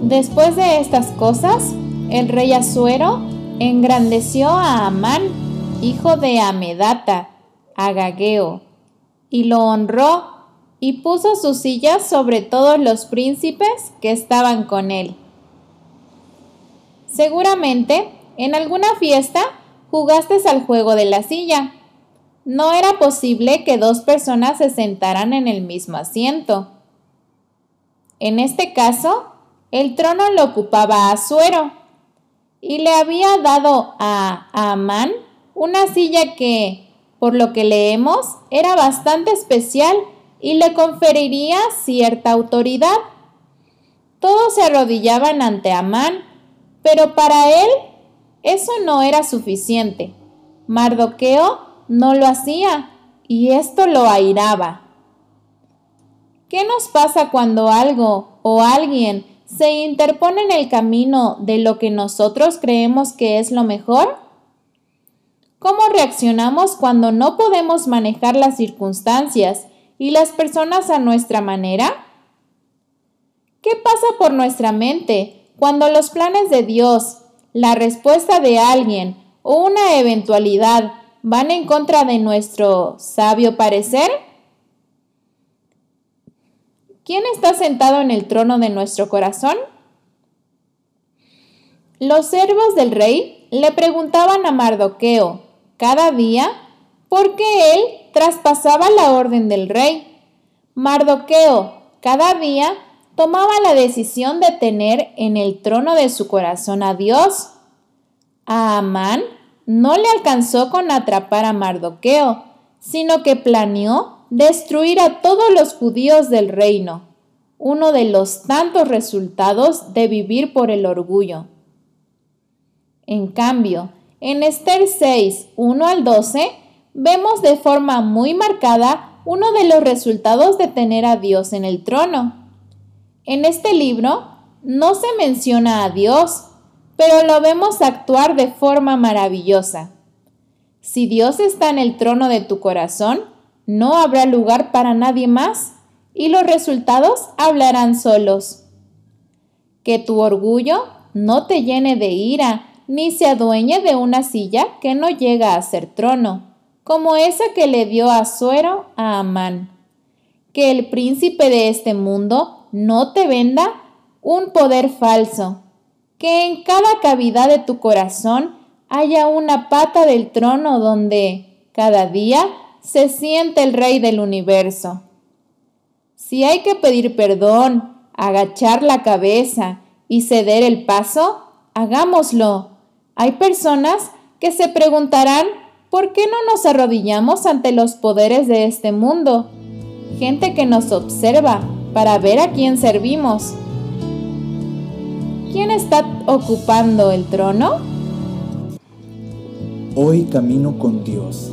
Después de estas cosas, el rey Asuero engrandeció a Amán, hijo de Amedata, Agageo, y lo honró y puso su silla sobre todos los príncipes que estaban con él. Seguramente, en alguna fiesta, jugaste al juego de la silla. No era posible que dos personas se sentaran en el mismo asiento. En este caso, el trono lo ocupaba Asuero y le había dado a Amán una silla que, por lo que leemos, era bastante especial y le conferiría cierta autoridad. Todos se arrodillaban ante Amán, pero para él eso no era suficiente. Mardoqueo no lo hacía y esto lo airaba. ¿Qué nos pasa cuando algo o alguien se interpone en el camino de lo que nosotros creemos que es lo mejor? ¿Cómo reaccionamos cuando no podemos manejar las circunstancias y las personas a nuestra manera? ¿Qué pasa por nuestra mente cuando los planes de Dios, la respuesta de alguien o una eventualidad van en contra de nuestro sabio parecer? ¿Quién está sentado en el trono de nuestro corazón? Los servos del rey le preguntaban a Mardoqueo cada día por qué él traspasaba la orden del rey. Mardoqueo cada día tomaba la decisión de tener en el trono de su corazón a Dios. A Amán no le alcanzó con atrapar a Mardoqueo, sino que planeó destruir a todos los judíos del reino, uno de los tantos resultados de vivir por el orgullo. En cambio, en Esther 6, 1 al 12, vemos de forma muy marcada uno de los resultados de tener a Dios en el trono. En este libro no se menciona a Dios, pero lo vemos actuar de forma maravillosa. Si Dios está en el trono de tu corazón, no habrá lugar para nadie más y los resultados hablarán solos. Que tu orgullo no te llene de ira, ni se adueñe de una silla que no llega a ser trono, como esa que le dio a Suero a Amán. Que el príncipe de este mundo no te venda un poder falso. Que en cada cavidad de tu corazón haya una pata del trono donde, cada día, se siente el Rey del universo. Si hay que pedir perdón, agachar la cabeza y ceder el paso, hagámoslo. Hay personas que se preguntarán ¿por qué no nos arrodillamos ante los poderes de este mundo? Gente que nos observa para ver a quién servimos. ¿Quién está ocupando el trono? Hoy camino con Dios